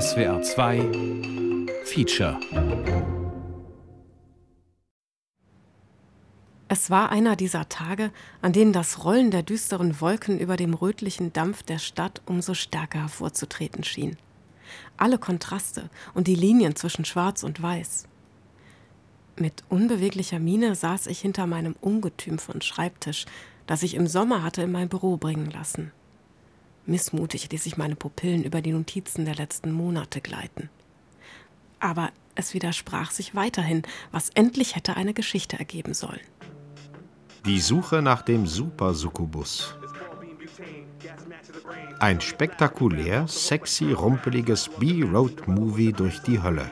SWR 2 Feature Es war einer dieser Tage, an denen das Rollen der düsteren Wolken über dem rötlichen Dampf der Stadt umso stärker hervorzutreten schien. Alle Kontraste und die Linien zwischen Schwarz und Weiß. Mit unbeweglicher Miene saß ich hinter meinem Ungetüm von Schreibtisch, das ich im Sommer hatte in mein Büro bringen lassen. Missmutig ließ ich meine Pupillen über die Notizen der letzten Monate gleiten. Aber es widersprach sich weiterhin, was endlich hätte eine Geschichte ergeben sollen. Die Suche nach dem Super-Succubus. Ein spektakulär, sexy, rumpeliges B-Road-Movie durch die Hölle.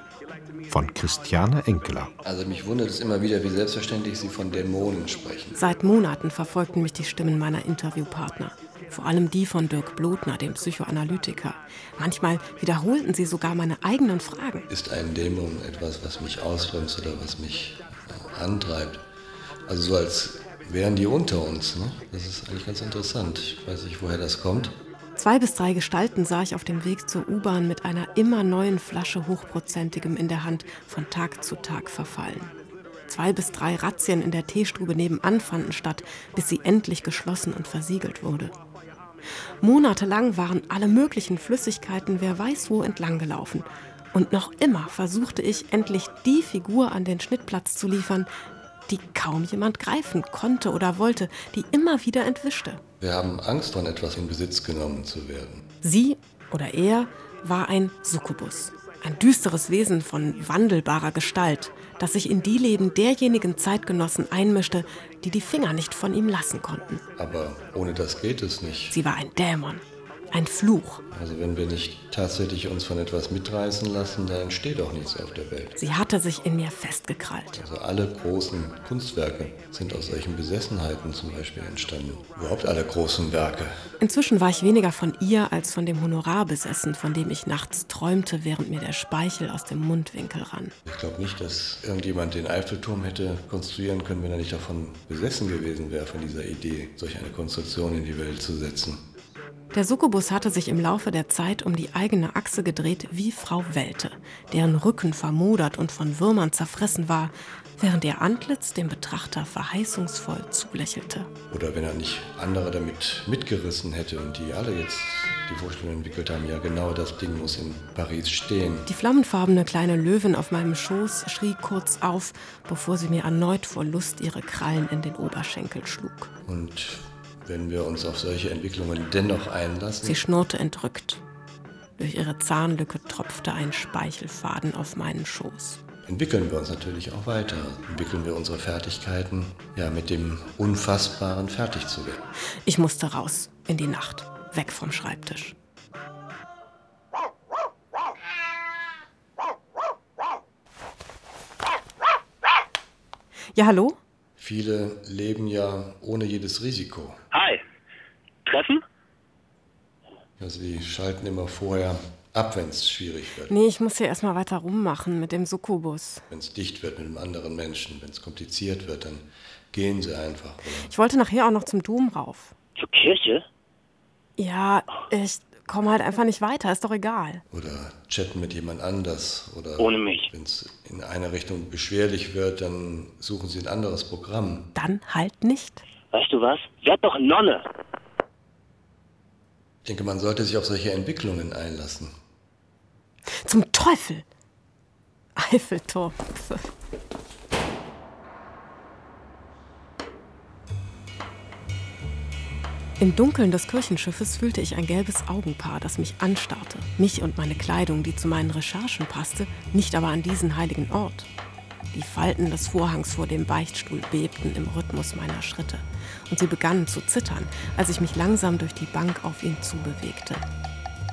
Von Christiane Enkeler. Also mich wundert es immer wieder, wie selbstverständlich Sie von Dämonen sprechen. Seit Monaten verfolgten mich die Stimmen meiner Interviewpartner vor allem die von Dirk Blotner, dem Psychoanalytiker. Manchmal wiederholten sie sogar meine eigenen Fragen. Ist ein Dämon etwas, was mich ausbremst oder was mich antreibt? Also so als wären die unter uns. Ne? Das ist eigentlich ganz interessant. Ich weiß nicht, woher das kommt. Zwei bis drei Gestalten sah ich auf dem Weg zur U-Bahn mit einer immer neuen Flasche Hochprozentigem in der Hand von Tag zu Tag verfallen. Zwei bis drei Razzien in der Teestube nebenan fanden statt, bis sie endlich geschlossen und versiegelt wurde. Monatelang waren alle möglichen Flüssigkeiten wer weiß wo entlang gelaufen. Und noch immer versuchte ich endlich die Figur an den Schnittplatz zu liefern, die kaum jemand greifen konnte oder wollte, die immer wieder entwischte. Wir haben Angst, von etwas in Besitz genommen zu werden. Sie oder er war ein Succubus, ein düsteres Wesen von wandelbarer Gestalt, das sich in die Leben derjenigen Zeitgenossen einmischte, die die Finger nicht von ihm lassen konnten. Aber ohne das geht es nicht. Sie war ein Dämon, ein Fluch. Also wenn wir nicht tatsächlich uns von etwas mitreißen lassen, dann entsteht auch nichts auf der Welt. Sie hatte sich in mir festgekrallt. Also alle großen Kunstwerke sind aus solchen Besessenheiten zum Beispiel entstanden. Überhaupt alle großen Werke. Inzwischen war ich weniger von ihr als von dem Honorar besessen, von dem ich nachts träumte, während mir der Speichel aus dem Mundwinkel rann. Ich glaube nicht, dass irgendjemand den Eiffelturm hätte konstruieren können, wenn er nicht davon besessen gewesen wäre, von dieser Idee, solch eine Konstruktion in die Welt zu setzen. Der Succubus hatte sich im Laufe der Zeit um die eigene Achse gedreht wie Frau Welte, deren Rücken vermodert und von Würmern zerfressen war, während ihr Antlitz dem Betrachter verheißungsvoll zulächelte. Oder wenn er nicht andere damit mitgerissen hätte und die alle jetzt die Vorstellung entwickelt haben, ja genau das Ding muss in Paris stehen. Die flammenfarbene kleine Löwin auf meinem Schoß schrie kurz auf, bevor sie mir erneut vor Lust ihre Krallen in den Oberschenkel schlug. Und wenn wir uns auf solche Entwicklungen dennoch einlassen. Sie schnurrte entrückt. Durch ihre Zahnlücke tropfte ein Speichelfaden auf meinen Schoß. Entwickeln wir uns natürlich auch weiter. Entwickeln wir unsere Fertigkeiten, ja, mit dem Unfassbaren fertig zu werden. Ich musste raus, in die Nacht, weg vom Schreibtisch. Ja, hallo? Viele leben ja ohne jedes Risiko. Hi. Treffen? Ja, sie schalten immer vorher ab, wenn es schwierig wird. Nee, ich muss hier erstmal weiter rummachen mit dem Succubus. Wenn es dicht wird mit einem anderen Menschen, wenn es kompliziert wird, dann gehen sie einfach. Oder? Ich wollte nachher auch noch zum Dom rauf. Zur Kirche? Ja, ich komme halt einfach nicht weiter, ist doch egal. Oder chatten mit jemand anders. Oder Ohne mich. Wenn es in eine Richtung beschwerlich wird, dann suchen sie ein anderes Programm. Dann halt nicht. Weißt du was? Werd doch Nonne. Ich denke, man sollte sich auf solche Entwicklungen einlassen. Zum Teufel! Eiffelturm. Im Dunkeln des Kirchenschiffes fühlte ich ein gelbes Augenpaar, das mich anstarrte. Mich und meine Kleidung, die zu meinen Recherchen passte, nicht aber an diesen heiligen Ort. Die Falten des Vorhangs vor dem Beichtstuhl bebten im Rhythmus meiner Schritte. Und sie begannen zu zittern, als ich mich langsam durch die Bank auf ihn zubewegte.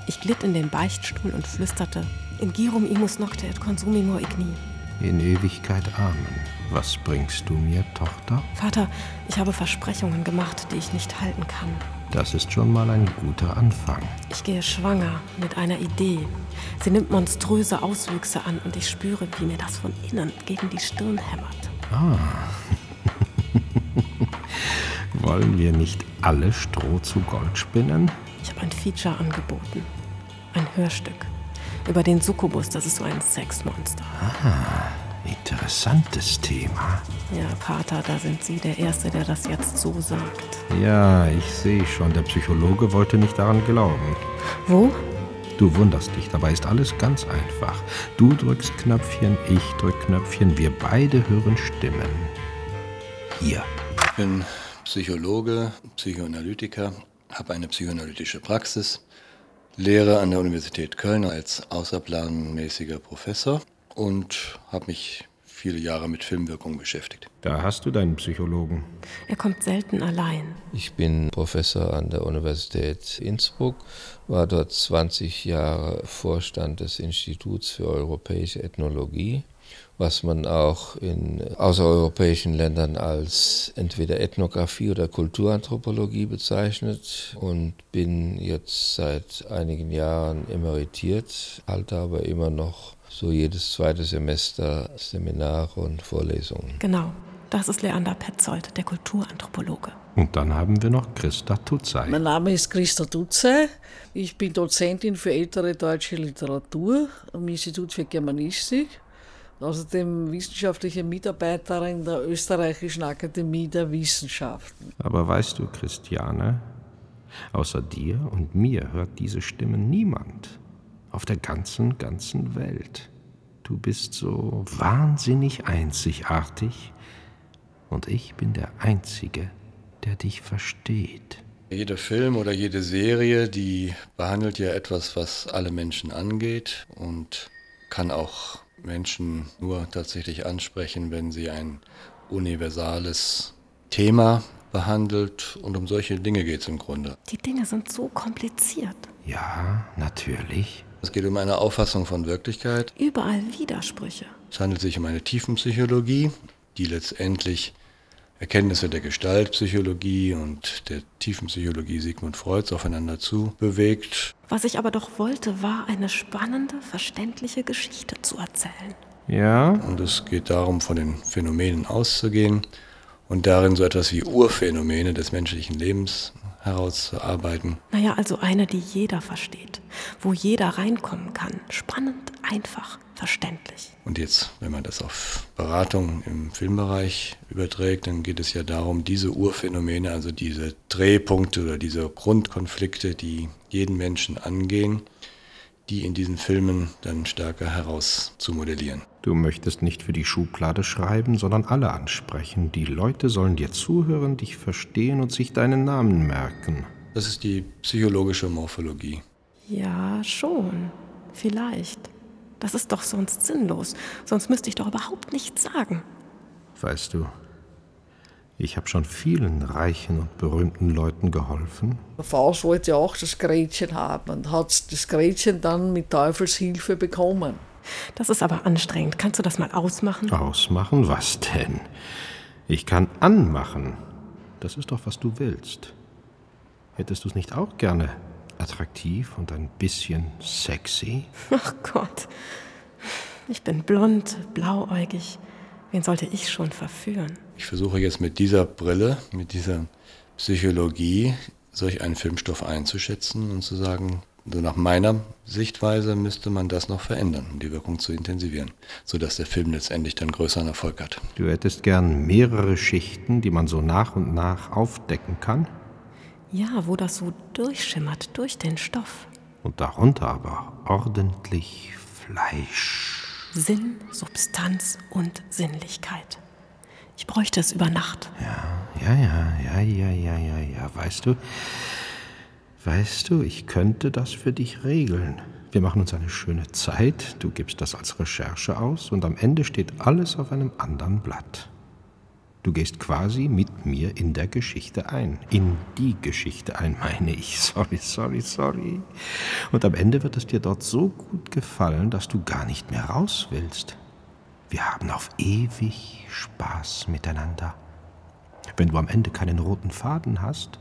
Ich glitt in den Beichtstuhl und flüsterte: In girum imus nocte et consumimur igni. In Ewigkeit Amen. Was bringst du mir, Tochter? Vater, ich habe Versprechungen gemacht, die ich nicht halten kann. Das ist schon mal ein guter Anfang. Ich gehe schwanger mit einer Idee. Sie nimmt monströse Auswüchse an und ich spüre, wie mir das von innen gegen die Stirn hämmert. Ah. Wollen wir nicht alle Stroh zu Gold spinnen? Ich habe ein Feature angeboten. Ein Hörstück. Über den Succubus, das ist so ein Sexmonster. Ah, interessantes Thema. Ja, Pater, da sind Sie der Erste, der das jetzt so sagt. Ja, ich sehe schon, der Psychologe wollte nicht daran glauben. Wo? Du wunderst dich, dabei ist alles ganz einfach. Du drückst Knöpfchen, ich drück Knöpfchen, wir beide hören Stimmen. Hier. Ich bin Psychologe, Psychoanalytiker, habe eine psychoanalytische Praxis, lehre an der Universität Köln als außerplanmäßiger Professor und habe mich viele Jahre mit Filmwirkung beschäftigt. Da hast du deinen Psychologen. Er kommt selten allein. Ich bin Professor an der Universität Innsbruck, war dort 20 Jahre Vorstand des Instituts für europäische Ethnologie, was man auch in außereuropäischen Ländern als entweder Ethnographie oder Kulturanthropologie bezeichnet und bin jetzt seit einigen Jahren emeritiert, halte aber immer noch so jedes zweite Semester Seminare und Vorlesungen. Genau, das ist Leander Petzold, der Kulturanthropologe. Und dann haben wir noch Christa Tutzey. Mein Name ist Christa Tutzey. Ich bin Dozentin für ältere deutsche Literatur am Institut für Germanistik. Außerdem wissenschaftliche Mitarbeiterin der Österreichischen Akademie der Wissenschaften. Aber weißt du, Christiane, außer dir und mir hört diese Stimme niemand auf der ganzen, ganzen Welt. Du bist so wahnsinnig einzigartig und ich bin der Einzige, der dich versteht. Jeder Film oder jede Serie, die behandelt ja etwas, was alle Menschen angeht und kann auch Menschen nur tatsächlich ansprechen, wenn sie ein universales Thema behandelt. Und um solche Dinge geht es im Grunde. Die Dinge sind so kompliziert. Ja, natürlich. Es geht um eine Auffassung von Wirklichkeit. Überall Widersprüche. Es handelt sich um eine Tiefenpsychologie, die letztendlich Erkenntnisse der Gestaltpsychologie und der Tiefenpsychologie Sigmund Freuds aufeinander zu bewegt. Was ich aber doch wollte, war eine spannende, verständliche Geschichte zu erzählen. Ja. Und es geht darum, von den Phänomenen auszugehen und darin so etwas wie Urphänomene des menschlichen Lebens herauszuarbeiten. Naja, also eine, die jeder versteht, wo jeder reinkommen kann. Spannend, einfach, verständlich. Und jetzt, wenn man das auf Beratung im Filmbereich überträgt, dann geht es ja darum, diese Urphänomene, also diese Drehpunkte oder diese Grundkonflikte, die jeden Menschen angehen, die in diesen Filmen dann stärker herauszumodellieren. Du möchtest nicht für die Schublade schreiben, sondern alle ansprechen. Die Leute sollen dir zuhören, dich verstehen und sich deinen Namen merken. Das ist die psychologische Morphologie. Ja, schon. Vielleicht. Das ist doch sonst sinnlos. Sonst müsste ich doch überhaupt nichts sagen. Weißt du, ich habe schon vielen reichen und berühmten Leuten geholfen. Der Faust wollte ja auch das Gretchen haben und hat das Gretchen dann mit Teufels Hilfe bekommen. Das ist aber anstrengend. Kannst du das mal ausmachen? Ausmachen? Was denn? Ich kann anmachen. Das ist doch, was du willst. Hättest du es nicht auch gerne attraktiv und ein bisschen sexy? Ach Gott. Ich bin blond, blauäugig. Wen sollte ich schon verführen? Ich versuche jetzt mit dieser Brille, mit dieser Psychologie, solch einen Filmstoff einzuschätzen und zu sagen, so nach meiner Sichtweise müsste man das noch verändern, um die Wirkung zu intensivieren, sodass der Film letztendlich dann größeren Erfolg hat. Du hättest gern mehrere Schichten, die man so nach und nach aufdecken kann? Ja, wo das so durchschimmert durch den Stoff. Und darunter aber ordentlich Fleisch. Sinn, Substanz und Sinnlichkeit. Ich bräuchte es über Nacht. Ja, ja, ja, ja, ja, ja, ja, ja. Weißt du, weißt du, ich könnte das für dich regeln. Wir machen uns eine schöne Zeit, du gibst das als Recherche aus und am Ende steht alles auf einem anderen Blatt. Du gehst quasi mit mir in der Geschichte ein. In die Geschichte ein, meine ich. Sorry, sorry, sorry. Und am Ende wird es dir dort so gut gefallen, dass du gar nicht mehr raus willst. Wir haben auf ewig Spaß miteinander. Wenn du am Ende keinen roten Faden hast,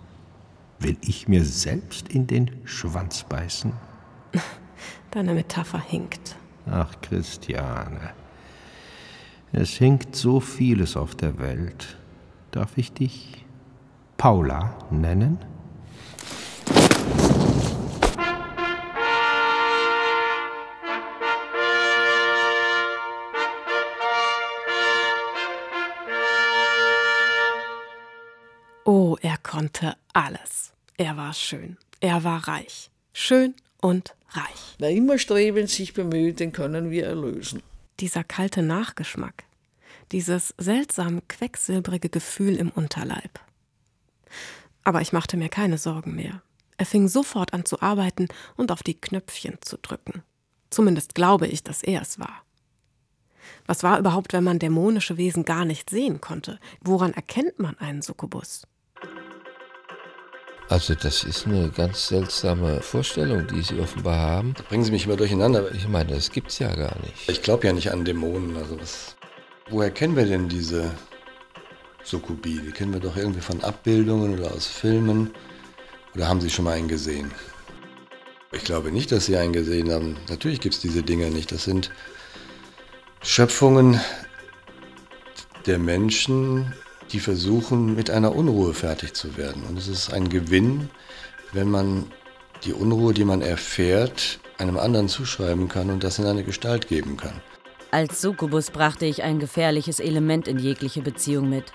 will ich mir selbst in den Schwanz beißen. Deine Metapher hinkt. Ach, Christiane. Es hinkt so vieles auf der Welt. Darf ich dich Paula nennen? Oh, er konnte alles. Er war schön. Er war reich. Schön und reich. Wer immer strebend sich bemüht, den können wir erlösen. Dieser kalte Nachgeschmack. Dieses seltsam quecksilbrige Gefühl im Unterleib. Aber ich machte mir keine Sorgen mehr. Er fing sofort an zu arbeiten und auf die Knöpfchen zu drücken. Zumindest glaube ich, dass er es war. Was war überhaupt, wenn man dämonische Wesen gar nicht sehen konnte? Woran erkennt man einen Succubus? Also das ist eine ganz seltsame Vorstellung, die Sie offenbar haben. Da bringen Sie mich immer durcheinander. Ich meine, das gibt es ja gar nicht. Ich glaube ja nicht an Dämonen. Also was, woher kennen wir denn diese Sukubi? Die kennen wir doch irgendwie von Abbildungen oder aus Filmen. Oder haben Sie schon mal einen gesehen? Ich glaube nicht, dass Sie einen gesehen haben. Natürlich gibt es diese Dinge nicht. Das sind Schöpfungen der Menschen, die versuchen, mit einer Unruhe fertig zu werden. Und es ist ein Gewinn, wenn man die Unruhe, die man erfährt, einem anderen zuschreiben kann und das in eine Gestalt geben kann. Als Succubus brachte ich ein gefährliches Element in jegliche Beziehung mit.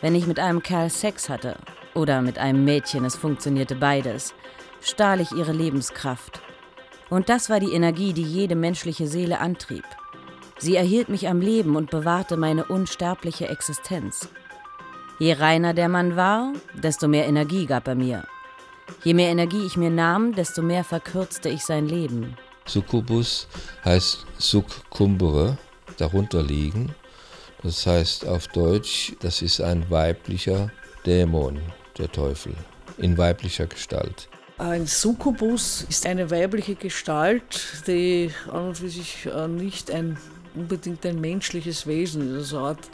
Wenn ich mit einem Kerl Sex hatte oder mit einem Mädchen, es funktionierte beides, stahl ich ihre Lebenskraft. Und das war die Energie, die jede menschliche Seele antrieb. Sie erhielt mich am Leben und bewahrte meine unsterbliche Existenz. Je reiner der Mann war, desto mehr Energie gab er mir. Je mehr Energie ich mir nahm, desto mehr verkürzte ich sein Leben. Succubus heißt Succumbere, darunter liegen. Das heißt auf Deutsch, das ist ein weiblicher Dämon, der Teufel, in weiblicher Gestalt. Ein Succubus ist eine weibliche Gestalt, die an und für sich äh, nicht ein, unbedingt ein menschliches Wesen ist, eine Art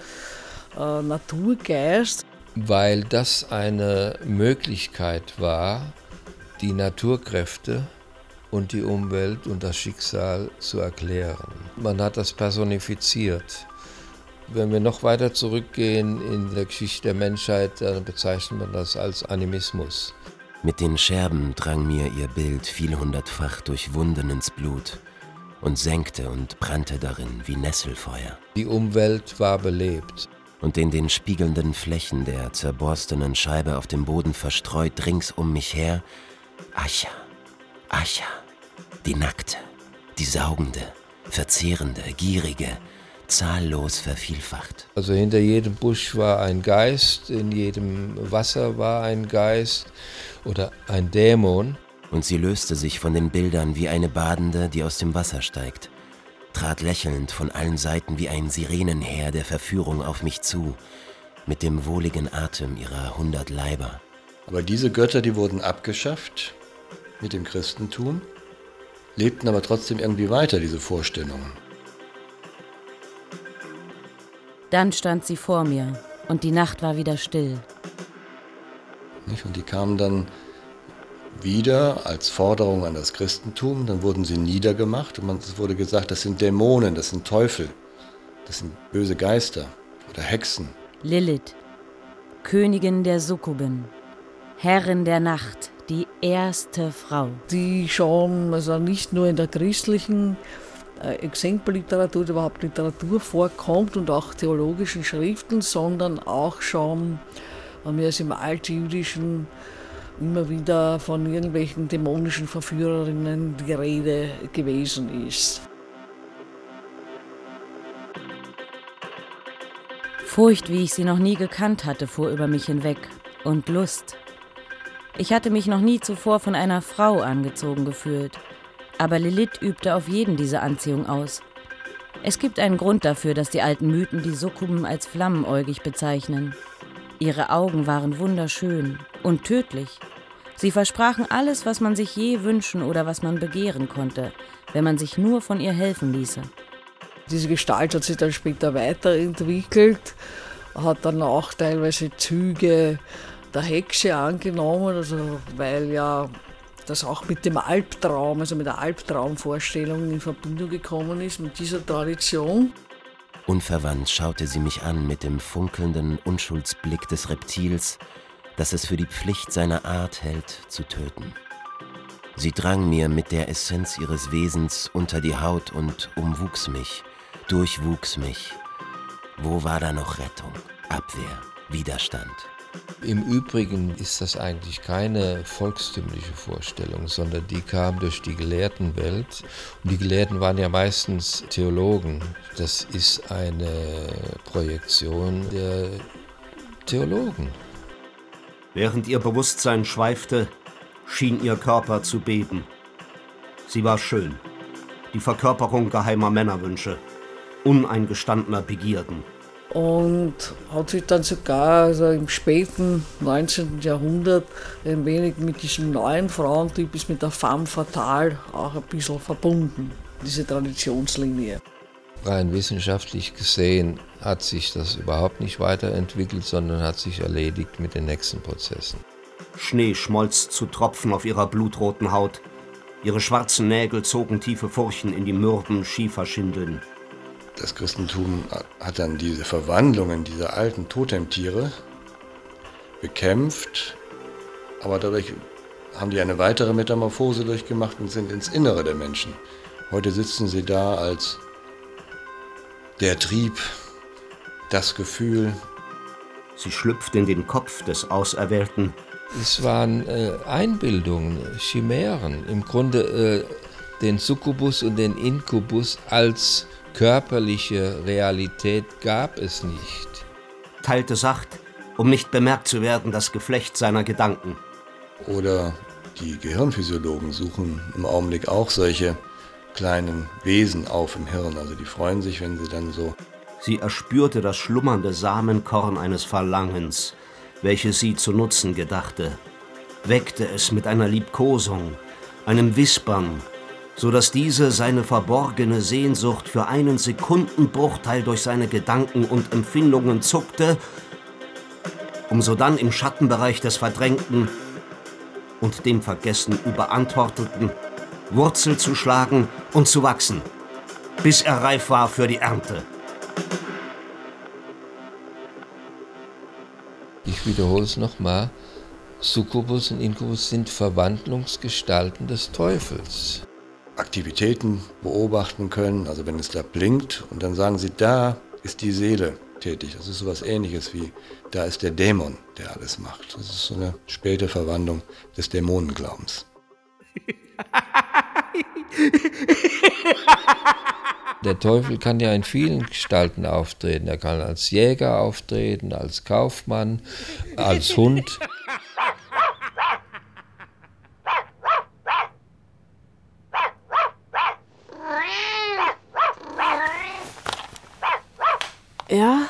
äh, Naturgeist. Weil das eine Möglichkeit war, die Naturkräfte und die Umwelt und das Schicksal zu erklären. Man hat das personifiziert. Wenn wir noch weiter zurückgehen in der Geschichte der Menschheit, dann bezeichnet man das als Animismus. Mit den Scherben drang mir ihr Bild vielhundertfach durch Wunden ins Blut und senkte und brannte darin wie Nesselfeuer. Die Umwelt war belebt. Und in den spiegelnden Flächen der zerborstenen Scheibe auf dem Boden verstreut rings um mich her Ascha, Ascha, die nackte, die saugende, verzehrende, gierige, zahllos vervielfacht. Also hinter jedem Busch war ein Geist, in jedem Wasser war ein Geist oder ein Dämon. Und sie löste sich von den Bildern wie eine Badende, die aus dem Wasser steigt, trat lächelnd von allen Seiten wie ein Sirenenheer der Verführung auf mich zu, mit dem wohligen Atem ihrer hundert Leiber. Aber diese Götter, die wurden abgeschafft mit dem Christentum, lebten aber trotzdem irgendwie weiter, diese Vorstellungen. Dann stand sie vor mir und die Nacht war wieder still. Und die kamen dann wieder als Forderung an das Christentum, dann wurden sie niedergemacht und es wurde gesagt, das sind Dämonen, das sind Teufel, das sind böse Geister oder Hexen. Lilith, Königin der Sukkuben, Herrin der Nacht, die erste Frau. Die schon, also nicht nur in der christlichen äh, Exempelliteratur, überhaupt Literatur vorkommt und auch theologischen Schriften, sondern auch schon, wie es im Altjüdischen immer wieder von irgendwelchen dämonischen Verführerinnen die Rede gewesen ist. Furcht, wie ich sie noch nie gekannt hatte, fuhr über mich hinweg. Und Lust. Ich hatte mich noch nie zuvor von einer Frau angezogen gefühlt. Aber Lilith übte auf jeden diese Anziehung aus. Es gibt einen Grund dafür, dass die alten Mythen die Sukkuben als flammenäugig bezeichnen. Ihre Augen waren wunderschön und tödlich. Sie versprachen alles, was man sich je wünschen oder was man begehren konnte, wenn man sich nur von ihr helfen ließe. Diese Gestalt hat sich dann später weiterentwickelt, hat dann auch teilweise Züge der Hexe angenommen, also weil ja das auch mit dem Albtraum, also mit der Albtraumvorstellung in Verbindung gekommen ist, mit dieser Tradition. Unverwandt schaute sie mich an mit dem funkelnden Unschuldsblick des Reptils, das es für die Pflicht seiner Art hält, zu töten. Sie drang mir mit der Essenz ihres Wesens unter die Haut und umwuchs mich, durchwuchs mich. Wo war da noch Rettung, Abwehr, Widerstand? Im Übrigen ist das eigentlich keine volkstümliche Vorstellung, sondern die kam durch die Gelehrtenwelt. Und die Gelehrten waren ja meistens Theologen. Das ist eine Projektion der Theologen. Während ihr Bewusstsein schweifte, schien ihr Körper zu beben. Sie war schön, die Verkörperung geheimer Männerwünsche, uneingestandener Begierden und hat sich dann sogar also im späten 19. Jahrhundert ein wenig mit diesem neuen Frauentyp, ist mit der femme fatale auch ein bisschen verbunden, diese Traditionslinie. Rein wissenschaftlich gesehen hat sich das überhaupt nicht weiterentwickelt, sondern hat sich erledigt mit den nächsten Prozessen. Schnee schmolz zu Tropfen auf ihrer blutroten Haut. Ihre schwarzen Nägel zogen tiefe Furchen in die mürben Schieferschindeln das Christentum hat dann diese Verwandlungen dieser alten Totemtiere bekämpft, aber dadurch haben die eine weitere Metamorphose durchgemacht und sind ins Innere der Menschen. Heute sitzen sie da als der Trieb, das Gefühl. Sie schlüpft in den Kopf des Auserwählten. Es waren äh, Einbildungen, Chimären, im Grunde äh, den Succubus und den Inkubus als körperliche Realität gab es nicht. Teilte sacht, um nicht bemerkt zu werden, das Geflecht seiner Gedanken. Oder die Gehirnphysiologen suchen im Augenblick auch solche kleinen Wesen auf im Hirn. Also die freuen sich, wenn sie dann so. Sie erspürte das schlummernde Samenkorn eines Verlangens, welches sie zu nutzen gedachte, weckte es mit einer Liebkosung, einem Wispern, so dass diese seine verborgene Sehnsucht für einen Sekundenbruchteil durch seine Gedanken und Empfindungen zuckte, um sodann im Schattenbereich des Verdrängten und dem Vergessen überantworteten Wurzel zu schlagen und zu wachsen, bis er reif war für die Ernte. Ich wiederhole es nochmal. Succubus und Inkubus sind Verwandlungsgestalten des Teufels. Aktivitäten beobachten können. Also wenn es da blinkt und dann sagen sie, da ist die Seele tätig. Das ist sowas ähnliches wie, da ist der Dämon, der alles macht. Das ist so eine späte Verwandlung des Dämonenglaubens. Der Teufel kann ja in vielen Gestalten auftreten. Er kann als Jäger auftreten, als Kaufmann, als Hund. Ja?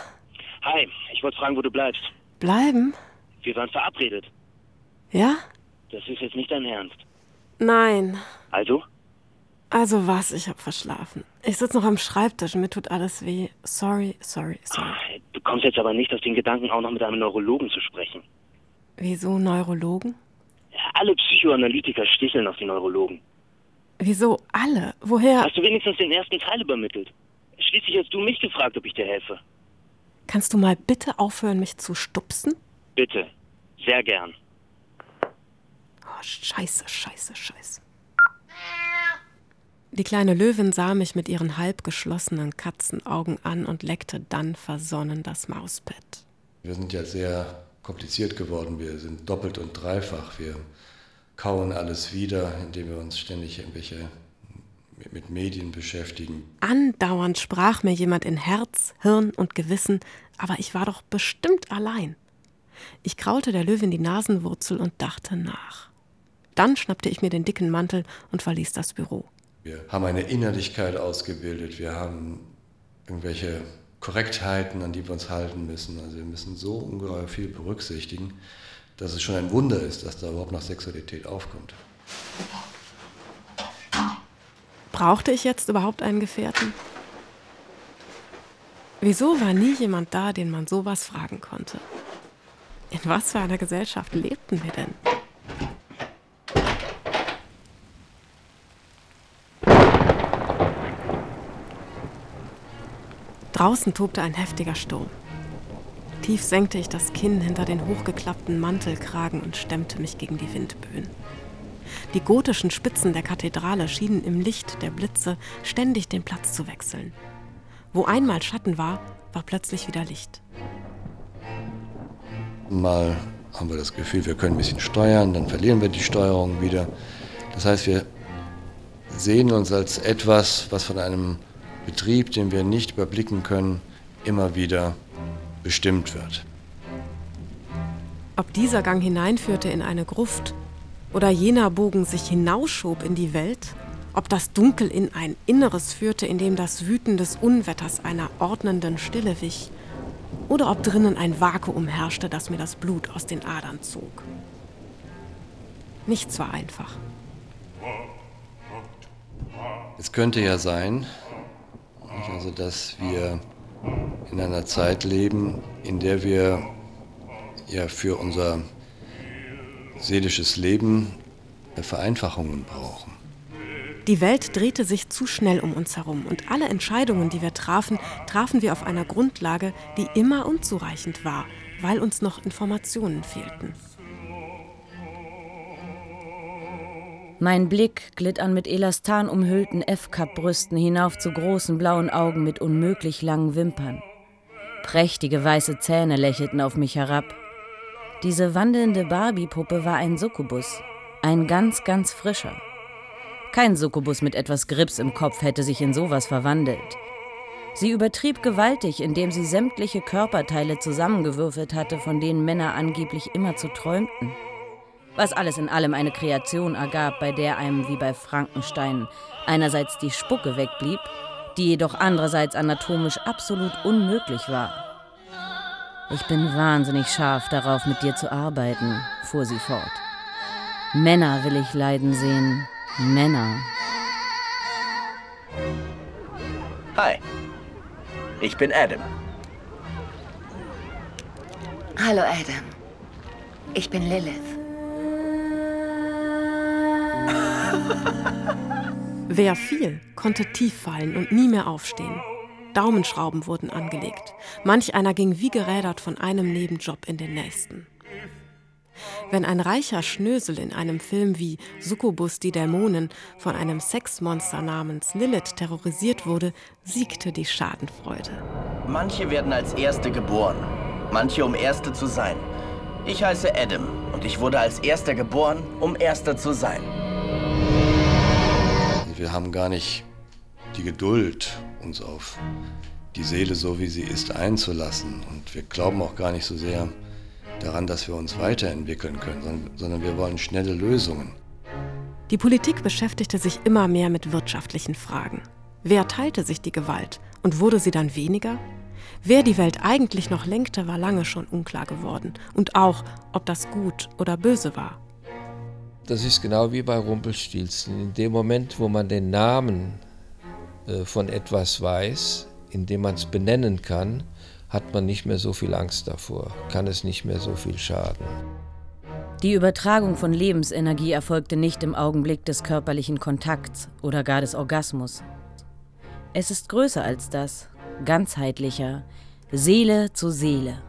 Hi, ich wollte fragen, wo du bleibst. Bleiben? Wir waren verabredet. Ja? Das ist jetzt nicht dein Ernst. Nein. Also? Also was, ich hab verschlafen. Ich sitze noch am Schreibtisch und mir tut alles weh. Sorry, sorry, sorry. Du kommst jetzt aber nicht auf den Gedanken, auch noch mit einem Neurologen zu sprechen. Wieso Neurologen? Ja, alle Psychoanalytiker sticheln auf die Neurologen. Wieso alle? Woher? Hast du wenigstens den ersten Teil übermittelt? Schließlich hast du mich gefragt, ob ich dir helfe. Kannst du mal bitte aufhören, mich zu stupsen? Bitte. Sehr gern. Oh, scheiße, scheiße, scheiße. Die kleine Löwin sah mich mit ihren halb geschlossenen Katzenaugen an und leckte dann versonnen das Mauspad. Wir sind ja sehr kompliziert geworden. Wir sind doppelt und dreifach. Wir kauen alles wieder, indem wir uns ständig irgendwelche mit Medien beschäftigen. Andauernd sprach mir jemand in Herz, Hirn und Gewissen, aber ich war doch bestimmt allein. Ich kraulte der Löwin die Nasenwurzel und dachte nach. Dann schnappte ich mir den dicken Mantel und verließ das Büro. Wir haben eine Innerlichkeit ausgebildet, wir haben irgendwelche Korrektheiten, an die wir uns halten müssen. Also wir müssen so ungeheuer viel berücksichtigen, dass es schon ein Wunder ist, dass da überhaupt noch Sexualität aufkommt. Brauchte ich jetzt überhaupt einen Gefährten? Wieso war nie jemand da, den man sowas fragen konnte? In was für einer Gesellschaft lebten wir denn? Draußen tobte ein heftiger Sturm. Tief senkte ich das Kinn hinter den hochgeklappten Mantelkragen und stemmte mich gegen die Windböen. Die gotischen Spitzen der Kathedrale schienen im Licht der Blitze ständig den Platz zu wechseln. Wo einmal Schatten war, war plötzlich wieder Licht. Mal haben wir das Gefühl, wir können ein bisschen steuern, dann verlieren wir die Steuerung wieder. Das heißt, wir sehen uns als etwas, was von einem Betrieb, den wir nicht überblicken können, immer wieder bestimmt wird. Ob dieser Gang hineinführte in eine Gruft oder jener Bogen sich hinausschob in die Welt, ob das Dunkel in ein Inneres führte, in dem das Wüten des Unwetters einer ordnenden Stille wich, oder ob drinnen ein Vakuum herrschte, das mir das Blut aus den Adern zog. Nichts war einfach. Es könnte ja sein, also dass wir in einer Zeit leben, in der wir ja für unser seelisches Leben Vereinfachungen brauchen. Die Welt drehte sich zu schnell um uns herum und alle Entscheidungen, die wir trafen, trafen wir auf einer Grundlage, die immer unzureichend war, weil uns noch Informationen fehlten. Mein Blick glitt an mit Elastan umhüllten F-Cup-Brüsten hinauf zu großen blauen Augen mit unmöglich langen Wimpern. Prächtige weiße Zähne lächelten auf mich herab. Diese wandelnde Barbie-Puppe war ein Succubus, ein ganz, ganz frischer. Kein Succubus mit etwas Grips im Kopf hätte sich in sowas verwandelt. Sie übertrieb gewaltig, indem sie sämtliche Körperteile zusammengewürfelt hatte, von denen Männer angeblich immer zu träumten. Was alles in allem eine Kreation ergab, bei der einem wie bei Frankenstein einerseits die Spucke wegblieb, die jedoch andererseits anatomisch absolut unmöglich war. Ich bin wahnsinnig scharf darauf, mit dir zu arbeiten, fuhr sie fort. Männer will ich leiden sehen. Männer. Hi. Ich bin Adam. Hallo Adam. Ich bin Lilith. Wer fiel, konnte tief fallen und nie mehr aufstehen. Daumenschrauben wurden angelegt. Manch einer ging wie gerädert von einem Nebenjob in den nächsten. Wenn ein reicher Schnösel in einem Film wie Succubus die Dämonen von einem Sexmonster namens Lilith terrorisiert wurde, siegte die Schadenfreude. Manche werden als Erste geboren, manche um Erste zu sein. Ich heiße Adam und ich wurde als Erster geboren, um Erster zu sein. Wir haben gar nicht die Geduld, uns auf die Seele so wie sie ist einzulassen. Und wir glauben auch gar nicht so sehr daran, dass wir uns weiterentwickeln können, sondern wir wollen schnelle Lösungen. Die Politik beschäftigte sich immer mehr mit wirtschaftlichen Fragen. Wer teilte sich die Gewalt und wurde sie dann weniger? Wer die Welt eigentlich noch lenkte, war lange schon unklar geworden. Und auch, ob das gut oder böse war. Das ist genau wie bei Rumpelstilzchen. In dem Moment, wo man den Namen von etwas weiß, indem man es benennen kann, hat man nicht mehr so viel Angst davor, kann es nicht mehr so viel schaden. Die Übertragung von Lebensenergie erfolgte nicht im Augenblick des körperlichen Kontakts oder gar des Orgasmus. Es ist größer als das, ganzheitlicher, Seele zu Seele.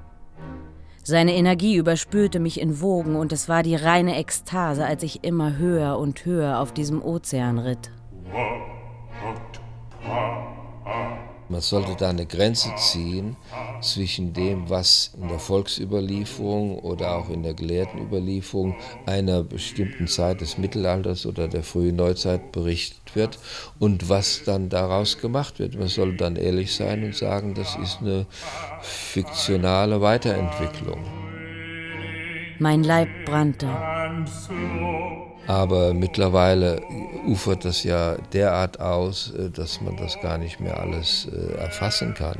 Seine Energie überspülte mich in Wogen und es war die reine Ekstase, als ich immer höher und höher auf diesem Ozean ritt. Man sollte da eine Grenze ziehen zwischen dem, was in der Volksüberlieferung oder auch in der gelehrten Überlieferung einer bestimmten Zeit des Mittelalters oder der frühen Neuzeit berichtet wird und was dann daraus gemacht wird. Man soll dann ehrlich sein und sagen, das ist eine fiktionale Weiterentwicklung. Mein Leib brannte. Aber mittlerweile ufert das ja derart aus, äh, dass man das gar nicht mehr alles äh, erfassen kann.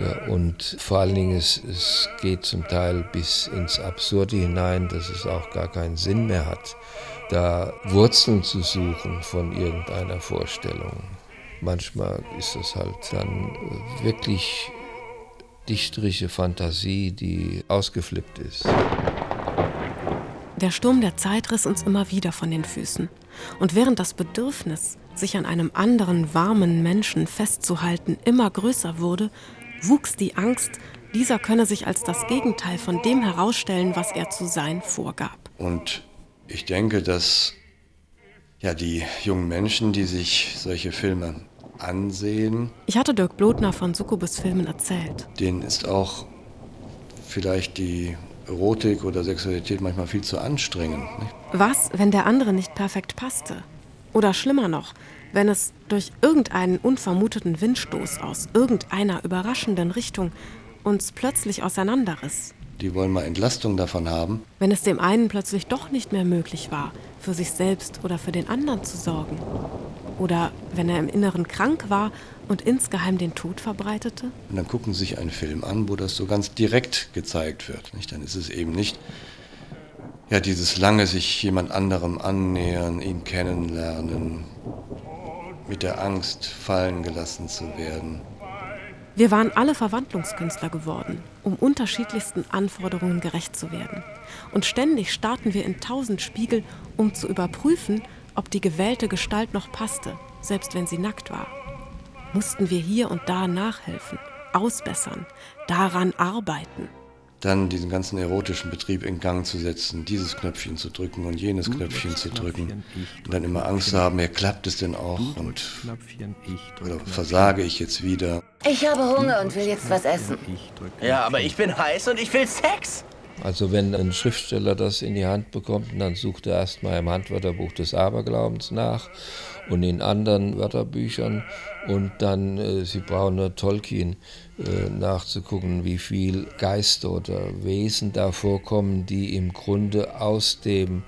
Ja, und vor allen Dingen, es, es geht zum Teil bis ins Absurde hinein, dass es auch gar keinen Sinn mehr hat, da Wurzeln zu suchen von irgendeiner Vorstellung. Manchmal ist das halt dann äh, wirklich dichterische Fantasie, die ausgeflippt ist. Der Sturm der Zeit riss uns immer wieder von den Füßen. Und während das Bedürfnis, sich an einem anderen warmen Menschen festzuhalten, immer größer wurde, wuchs die Angst, dieser könne sich als das Gegenteil von dem herausstellen, was er zu sein vorgab. Und ich denke, dass ja die jungen Menschen, die sich solche Filme ansehen. Ich hatte Dirk Blotner von Succubus Filmen erzählt. Denen ist auch vielleicht die Erotik oder Sexualität manchmal viel zu anstrengend. Nicht? Was, wenn der andere nicht perfekt passte? Oder schlimmer noch, wenn es durch irgendeinen unvermuteten Windstoß aus irgendeiner überraschenden Richtung uns plötzlich auseinanderriss. Die wollen mal Entlastung davon haben. Wenn es dem einen plötzlich doch nicht mehr möglich war, für sich selbst oder für den anderen zu sorgen. Oder wenn er im Inneren krank war und insgeheim den Tod verbreitete? Und dann gucken Sie sich einen Film an, wo das so ganz direkt gezeigt wird. Nicht? Dann ist es eben nicht ja, dieses lange sich jemand anderem annähern, ihn kennenlernen, mit der Angst fallen gelassen zu werden. Wir waren alle Verwandlungskünstler geworden, um unterschiedlichsten Anforderungen gerecht zu werden. Und ständig starrten wir in tausend Spiegel, um zu überprüfen, ob die gewählte Gestalt noch passte, selbst wenn sie nackt war. Mussten wir hier und da nachhelfen, ausbessern, daran arbeiten dann diesen ganzen erotischen Betrieb in Gang zu setzen, dieses Knöpfchen zu drücken und jenes Knöpfchen zu drücken und dann immer Angst zu haben, ja, klappt es denn auch und oder versage ich jetzt wieder. Ich habe Hunger und will jetzt was essen. Ja, aber ich bin heiß und ich will Sex. Also wenn ein Schriftsteller das in die Hand bekommt, dann sucht er erstmal im Handwörterbuch des Aberglaubens nach und in anderen Wörterbüchern und dann, äh, Sie brauchen nur Tolkien äh, nachzugucken, wie viel Geister oder Wesen da vorkommen, die im Grunde aus dem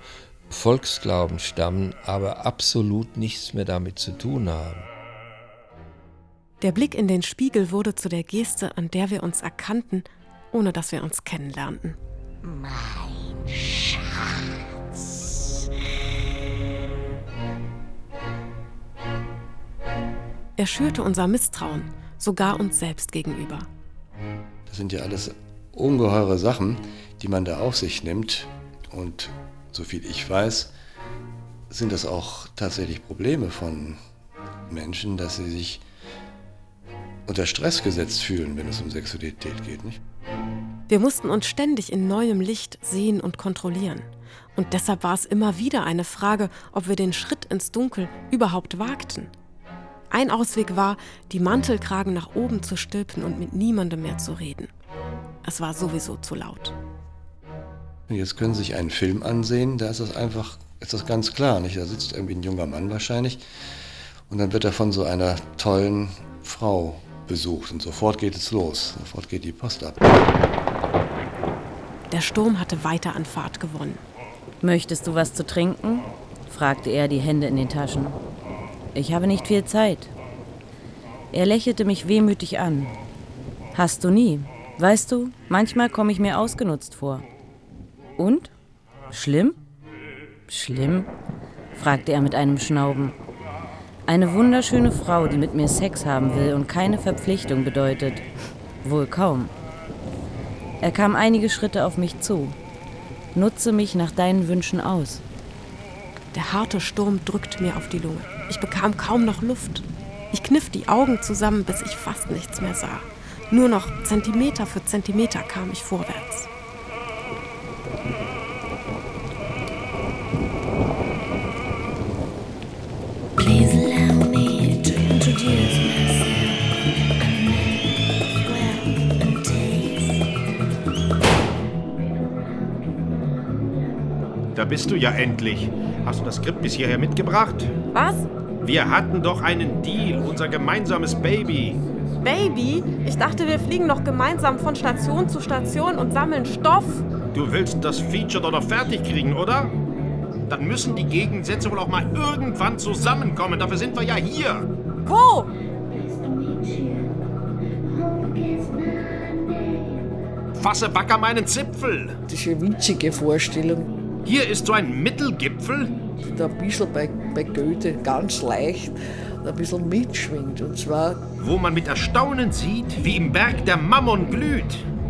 Volksglauben stammen, aber absolut nichts mehr damit zu tun haben. Der Blick in den Spiegel wurde zu der Geste, an der wir uns erkannten, ohne dass wir uns kennenlernten. Mein Schatz. Er schürte unser Misstrauen, sogar uns selbst gegenüber. Das sind ja alles ungeheure Sachen, die man da auf sich nimmt. Und soviel ich weiß, sind das auch tatsächlich Probleme von Menschen, dass sie sich unter Stress gesetzt fühlen, wenn es um Sexualität geht. Nicht? Wir mussten uns ständig in neuem Licht sehen und kontrollieren. Und deshalb war es immer wieder eine Frage, ob wir den Schritt ins Dunkel überhaupt wagten. Ein Ausweg war, die Mantelkragen nach oben zu stülpen und mit niemandem mehr zu reden. Es war sowieso zu laut. Jetzt können Sie sich einen Film ansehen, da ist das einfach, ist das ganz klar, nicht? Da sitzt irgendwie ein junger Mann wahrscheinlich und dann wird er von so einer tollen Frau besucht und sofort geht es los, sofort geht die Post ab. Der Sturm hatte weiter an Fahrt gewonnen. Möchtest du was zu trinken? fragte er, die Hände in den Taschen. Ich habe nicht viel Zeit. Er lächelte mich wehmütig an. Hast du nie. Weißt du, manchmal komme ich mir ausgenutzt vor. Und? Schlimm? Schlimm? fragte er mit einem Schnauben. Eine wunderschöne Frau, die mit mir Sex haben will und keine Verpflichtung bedeutet. Wohl kaum. Er kam einige Schritte auf mich zu. Nutze mich nach deinen Wünschen aus. Der harte Sturm drückte mir auf die Lunge. Ich bekam kaum noch Luft. Ich kniff die Augen zusammen, bis ich fast nichts mehr sah. Nur noch Zentimeter für Zentimeter kam ich vorwärts. Bist du ja endlich. Hast du das Skript bis hierher mitgebracht? Was? Wir hatten doch einen Deal, unser gemeinsames Baby. Baby? Ich dachte, wir fliegen noch gemeinsam von Station zu Station und sammeln Stoff. Du willst das Feature doch noch fertig kriegen, oder? Dann müssen die Gegensätze wohl auch mal irgendwann zusammenkommen. Dafür sind wir ja hier. Wo? Fasse Backer meinen Zipfel. Das ist eine witzige Vorstellung. Hier ist so ein Mittelgipfel. Der ein bisschen bei, bei Goethe ganz leicht ein bisschen mitschwingt. Und zwar. Wo man mit Erstaunen sieht, wie im Berg der Mammon glüht.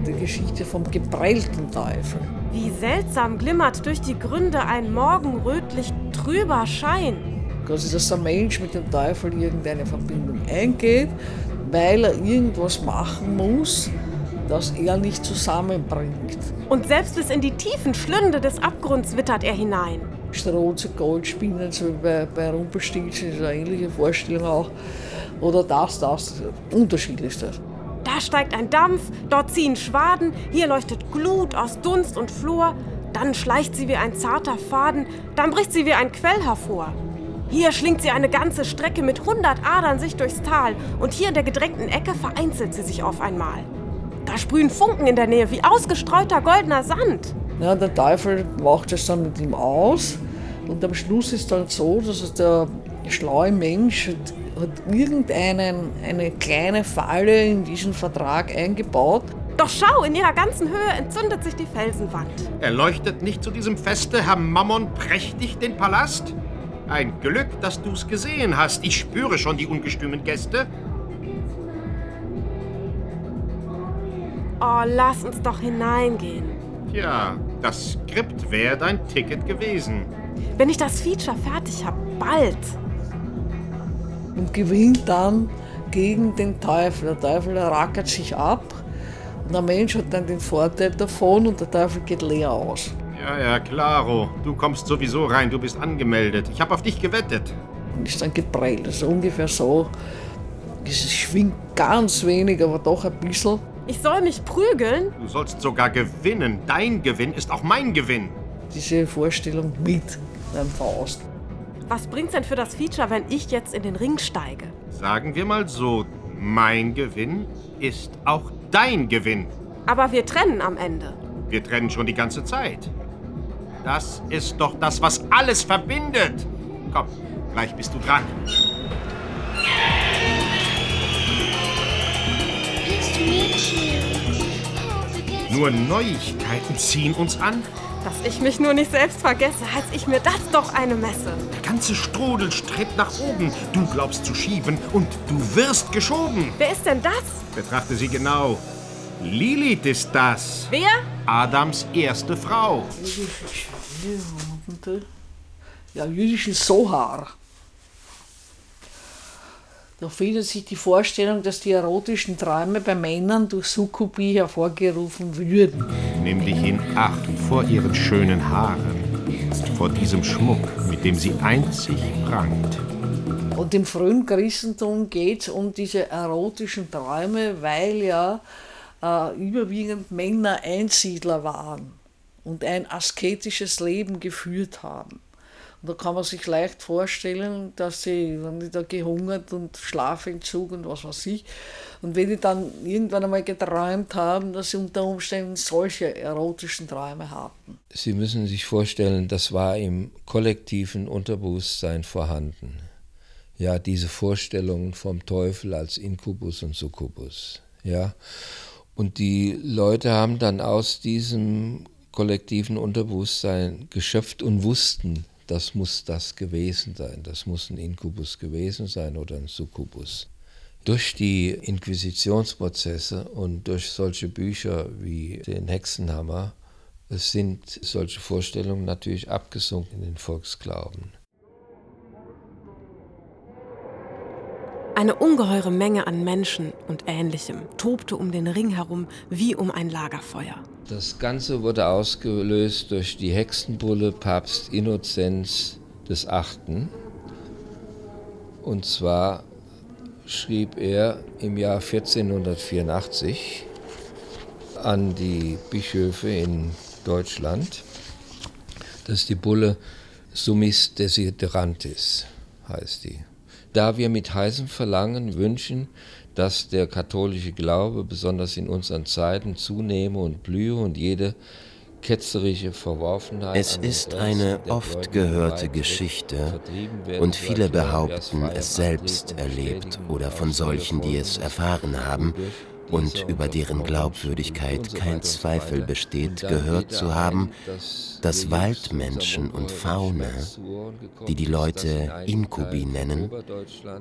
Die Geschichte vom gepreilten Teufel. Wie seltsam glimmert durch die Gründe ein morgenrötlich trüber Schein. Quasi, dass der Mensch mit dem Teufel irgendeine Verbindung eingeht, weil er irgendwas machen muss, das er nicht zusammenbringt. Und selbst bis in die tiefen Schlünde des Abgrunds wittert er hinein. Strose, Goldspinnen, so wie bei, bei Rumpelstilzchen, ist eine ähnliche Vorstellung auch. Oder das, das, unterschiedlichste. Da steigt ein Dampf, dort ziehen Schwaden, hier leuchtet Glut aus Dunst und Flor, dann schleicht sie wie ein zarter Faden, dann bricht sie wie ein Quell hervor. Hier schlingt sie eine ganze Strecke mit hundert Adern sich durchs Tal und hier in der gedrängten Ecke vereinzelt sie sich auf einmal. Da sprühen Funken in der Nähe wie ausgestreuter goldener Sand. Ja, der Teufel macht es dann mit ihm aus und am Schluss ist dann so, dass der schlaue Mensch hat, hat irgendeinen eine kleine Falle in diesen Vertrag eingebaut. Doch schau, in ihrer ganzen Höhe entzündet sich die Felsenwand. Erleuchtet nicht zu diesem Feste Herr Mammon prächtig den Palast? Ein Glück, dass du's gesehen hast. Ich spüre schon die ungestümen Gäste. Oh, lass uns doch hineingehen. Tja, das Skript wäre dein Ticket gewesen. Wenn ich das Feature fertig habe, bald. Und gewinnt dann gegen den Teufel. Der Teufel rackert sich ab und der Mensch hat dann den Vorteil davon und der Teufel geht leer aus. Ja, ja, klaro. Du kommst sowieso rein, du bist angemeldet. Ich habe auf dich gewettet. Und ist dann geprellt. Also ungefähr so. Es schwingt ganz wenig, aber doch ein bisschen. Ich soll mich prügeln? Du sollst sogar gewinnen. Dein Gewinn ist auch mein Gewinn. Diese Vorstellung mit einem Faust. Was bringt's denn für das Feature, wenn ich jetzt in den Ring steige? Sagen wir mal so, mein Gewinn ist auch dein Gewinn. Aber wir trennen am Ende. Wir trennen schon die ganze Zeit. Das ist doch das, was alles verbindet. Komm, gleich bist du dran. Nur Neuigkeiten ziehen uns an. Dass ich mich nur nicht selbst vergesse, heißt ich mir das doch eine Messe. Der ganze Strudel strebt nach oben. Du glaubst zu schieben und du wirst geschoben. Wer ist denn das? Betrachte sie genau. Lilith ist das. Wer? Adams erste Frau. Ja, jüdischen Sohar. Da findet sich die Vorstellung, dass die erotischen Träume bei Männern durch Sukkubie hervorgerufen würden. Nimm dich in Acht vor ihren schönen Haaren, vor diesem Schmuck, mit dem sie einzig prangt. Und im frühen Christentum geht es um diese erotischen Träume, weil ja äh, überwiegend Männer Einsiedler waren und ein asketisches Leben geführt haben. Da kann man sich leicht vorstellen, dass sie, wenn die da gehungert und Schlafentzug und was weiß ich, und wenn die dann irgendwann einmal geträumt haben, dass sie unter Umständen solche erotischen Träume hatten. Sie müssen sich vorstellen, das war im kollektiven Unterbewusstsein vorhanden. Ja, diese Vorstellungen vom Teufel als Inkubus und Succubus. Ja. Und die Leute haben dann aus diesem kollektiven Unterbewusstsein geschöpft und wussten, das muss das gewesen sein, das muss ein Inkubus gewesen sein oder ein Succubus. Durch die Inquisitionsprozesse und durch solche Bücher wie den Hexenhammer sind solche Vorstellungen natürlich abgesunken in den Volksglauben. Eine ungeheure Menge an Menschen und Ähnlichem tobte um den Ring herum wie um ein Lagerfeuer. Das Ganze wurde ausgelöst durch die Hexenbulle Papst Innozenz des Achten. Und zwar schrieb er im Jahr 1484 an die Bischöfe in Deutschland, dass die Bulle Summis Desiderantis heißt die da wir mit heißem Verlangen wünschen, dass der katholische Glaube besonders in unseren Zeiten zunehme und blühe und jede ketzerische Verworfenheit. Es ist eine oft gehörte Geschichte und viele behaupten, es selbst erlebt oder von solchen, die es erfahren haben und über deren Glaubwürdigkeit kein Zweifel besteht, gehört zu haben, dass Waldmenschen und Fauna, die die Leute Inkubi nennen,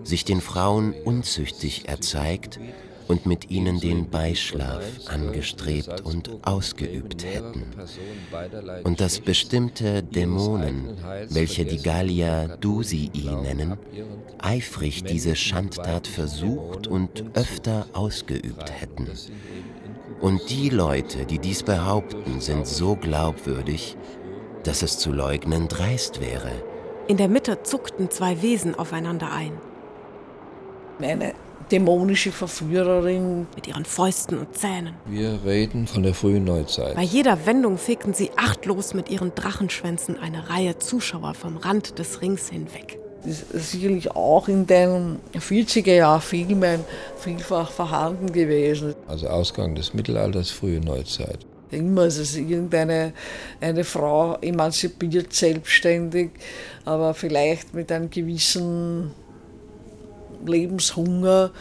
sich den Frauen unzüchtig erzeigt und mit ihnen den Beischlaf angestrebt und ausgeübt hätten. Und dass bestimmte Dämonen, welche die Gallia Dusii nennen, eifrig diese Schandtat versucht und öfter ausgeübt hätten. Und die Leute, die dies behaupten, sind so glaubwürdig, dass es zu leugnen dreist wäre. In der Mitte zuckten zwei Wesen aufeinander ein. Eine dämonische Verführerin. Mit ihren Fäusten und Zähnen. Wir reden von der frühen Neuzeit. Bei jeder Wendung fegten sie achtlos mit ihren Drachenschwänzen eine Reihe Zuschauer vom Rand des Rings hinweg. Das ist sicherlich auch in den 40er-Jahr-Filmen vielfach vorhanden gewesen. Also Ausgang des Mittelalters, frühe Neuzeit. Immer ist es irgendeine eine Frau emanzipiert, selbstständig, aber vielleicht mit einem gewissen Lebenshunger,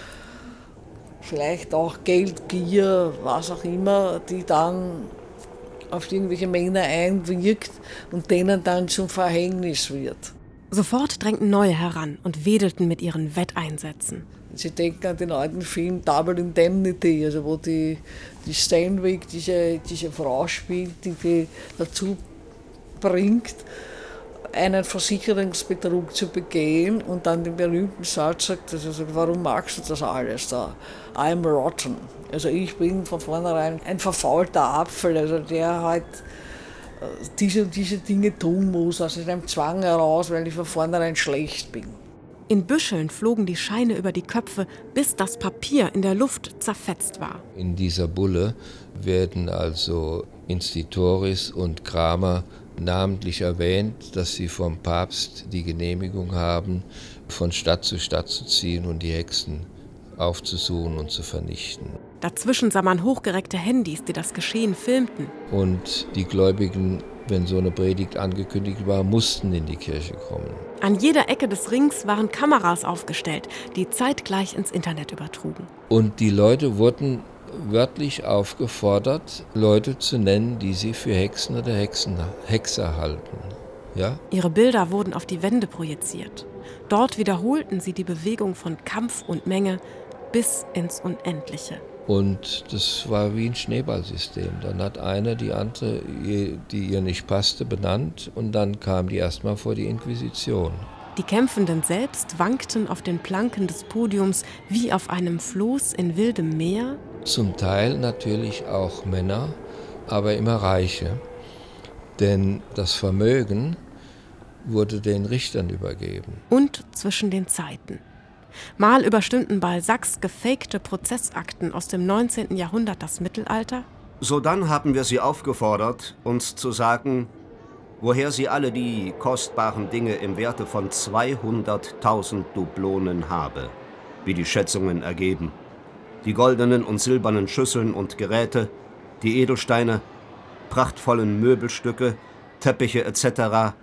vielleicht auch Geldgier, was auch immer, die dann auf irgendwelche Männer einwirkt und denen dann zum Verhängnis wird. Sofort drängten neue heran und wedelten mit ihren Wetteinsätzen. Sie denken an den alten Film Double Indemnity, also wo die, die Stanwyck diese, diese Frau spielt, die die dazu bringt, einen Versicherungsbetrug zu begehen und dann den berühmten Satz sagt, also sagt, warum magst du das alles da? I'm rotten. Also ich bin von vornherein ein verfaulter Apfel, also der halt diese und diese Dinge tun muss, aus einem Zwang heraus, weil ich von vornherein schlecht bin. In Büscheln flogen die Scheine über die Köpfe, bis das Papier in der Luft zerfetzt war. In dieser Bulle werden also Institoris und Kramer namentlich erwähnt, dass sie vom Papst die Genehmigung haben, von Stadt zu Stadt zu ziehen und die Hexen aufzusuchen und zu vernichten. Dazwischen sah man hochgereckte Handys, die das Geschehen filmten. Und die Gläubigen, wenn so eine Predigt angekündigt war, mussten in die Kirche kommen. An jeder Ecke des Rings waren Kameras aufgestellt, die zeitgleich ins Internet übertrugen. Und die Leute wurden wörtlich aufgefordert, Leute zu nennen, die sie für Hexen oder Hexen, Hexer halten. Ja? Ihre Bilder wurden auf die Wände projiziert. Dort wiederholten sie die Bewegung von Kampf und Menge bis ins Unendliche. Und das war wie ein Schneeballsystem. Dann hat eine die andere, die ihr nicht passte, benannt und dann kam die erstmal vor die Inquisition. Die Kämpfenden selbst wankten auf den Planken des Podiums wie auf einem Floß in wildem Meer. Zum Teil natürlich auch Männer, aber immer Reiche. Denn das Vermögen wurde den Richtern übergeben. Und zwischen den Zeiten. Mal überstünden Balzacs gefakte Prozessakten aus dem 19. Jahrhundert das Mittelalter. Sodann haben wir sie aufgefordert, uns zu sagen, woher sie alle die kostbaren Dinge im Werte von 200.000 Dublonen habe, wie die Schätzungen ergeben. Die goldenen und silbernen Schüsseln und Geräte, die Edelsteine, prachtvollen Möbelstücke, Teppiche etc.,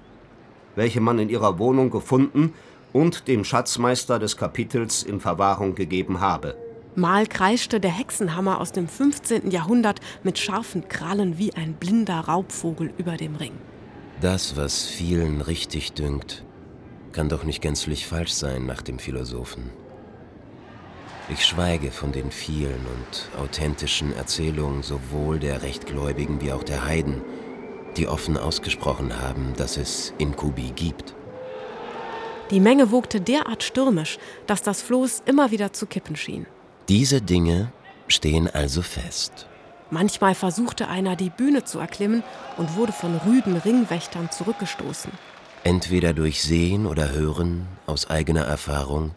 welche man in ihrer Wohnung gefunden und dem Schatzmeister des Kapitels in Verwahrung gegeben habe. Mal kreischte der Hexenhammer aus dem 15. Jahrhundert mit scharfen Krallen wie ein blinder Raubvogel über dem Ring. Das, was vielen richtig dünkt, kann doch nicht gänzlich falsch sein nach dem Philosophen. Ich schweige von den vielen und authentischen Erzählungen sowohl der Rechtgläubigen wie auch der Heiden, die offen ausgesprochen haben, dass es Inkubi gibt. Die Menge wogte derart stürmisch, dass das Floß immer wieder zu kippen schien. Diese Dinge stehen also fest. Manchmal versuchte einer, die Bühne zu erklimmen und wurde von rüden Ringwächtern zurückgestoßen. Entweder durch Sehen oder Hören aus eigener Erfahrung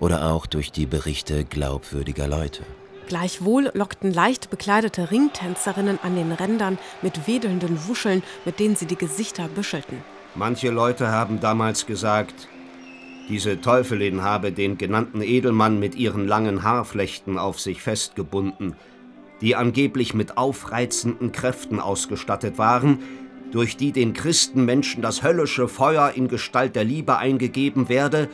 oder auch durch die Berichte glaubwürdiger Leute. Gleichwohl lockten leicht bekleidete Ringtänzerinnen an den Rändern mit wedelnden Wuscheln, mit denen sie die Gesichter büschelten. Manche Leute haben damals gesagt, diese Teufelin habe den genannten Edelmann mit ihren langen Haarflechten auf sich festgebunden, die angeblich mit aufreizenden Kräften ausgestattet waren, durch die den Christenmenschen das höllische Feuer in Gestalt der Liebe eingegeben werde,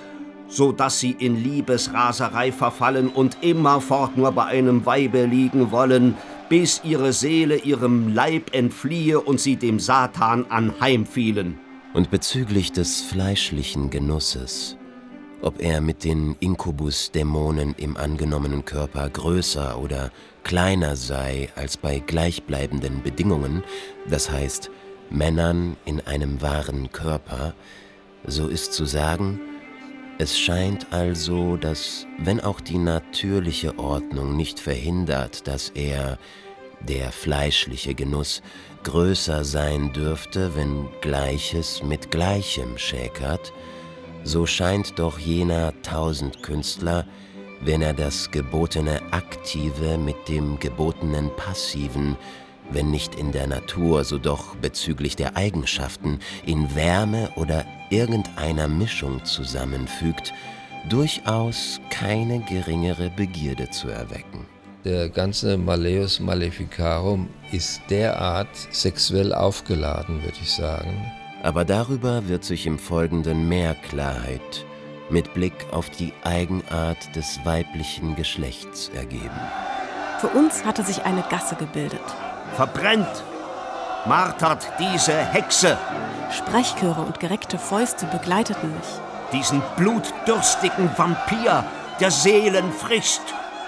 so dass sie in Liebesraserei verfallen und immerfort nur bei einem Weibe liegen wollen, bis ihre Seele ihrem Leib entfliehe und sie dem Satan anheimfielen. Und bezüglich des fleischlichen Genusses ob er mit den Inkubus-Dämonen im angenommenen Körper größer oder kleiner sei als bei gleichbleibenden Bedingungen, das heißt Männern in einem wahren Körper, so ist zu sagen, es scheint also, dass, wenn auch die natürliche Ordnung nicht verhindert, dass er, der fleischliche Genuss, größer sein dürfte, wenn Gleiches mit Gleichem schäkert, so scheint doch jener Tausendkünstler, wenn er das gebotene Aktive mit dem gebotenen Passiven, wenn nicht in der Natur, so doch bezüglich der Eigenschaften, in Wärme oder irgendeiner Mischung zusammenfügt, durchaus keine geringere Begierde zu erwecken. Der ganze Malleus Maleficarum ist derart sexuell aufgeladen, würde ich sagen. Aber darüber wird sich im Folgenden mehr Klarheit mit Blick auf die Eigenart des weiblichen Geschlechts ergeben. Für uns hatte sich eine Gasse gebildet. Verbrennt! Martert diese Hexe! Sprechchöre und gereckte Fäuste begleiteten mich. Diesen blutdürstigen Vampir, der Seelen frisst!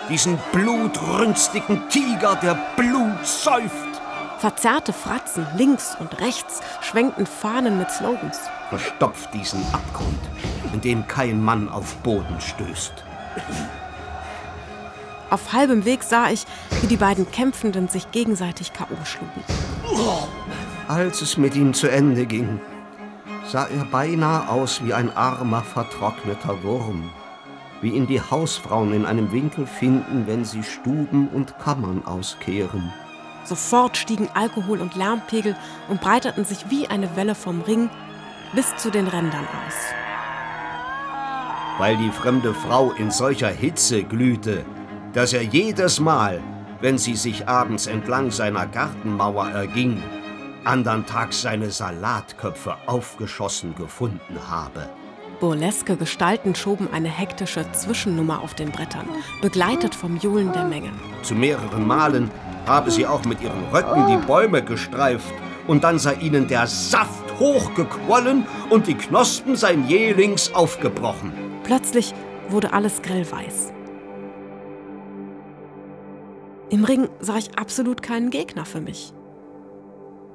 Diesen blutrünstigen Tiger, der Blut säuft! Verzerrte Fratzen links und rechts schwenkten Fahnen mit Slogans. Verstopft diesen Abgrund, in den kein Mann auf Boden stößt. Auf halbem Weg sah ich, wie die beiden Kämpfenden sich gegenseitig K.O. schlugen. Als es mit ihm zu Ende ging, sah er beinahe aus wie ein armer, vertrockneter Wurm, wie ihn die Hausfrauen in einem Winkel finden, wenn sie Stuben und Kammern auskehren. Sofort stiegen Alkohol und Lärmpegel und breiteten sich wie eine Welle vom Ring bis zu den Rändern aus. Weil die fremde Frau in solcher Hitze glühte, dass er jedes Mal, wenn sie sich abends entlang seiner Gartenmauer erging, andern Tags seine Salatköpfe aufgeschossen gefunden habe. Burleske Gestalten schoben eine hektische Zwischennummer auf den Brettern, begleitet vom Johlen der Menge. Zu mehreren Malen habe sie auch mit ihren Röcken die Bäume gestreift, und dann sei ihnen der Saft hochgequollen und die Knospen sein Jählings aufgebrochen. Plötzlich wurde alles grellweiß. Im Ring sah ich absolut keinen Gegner für mich.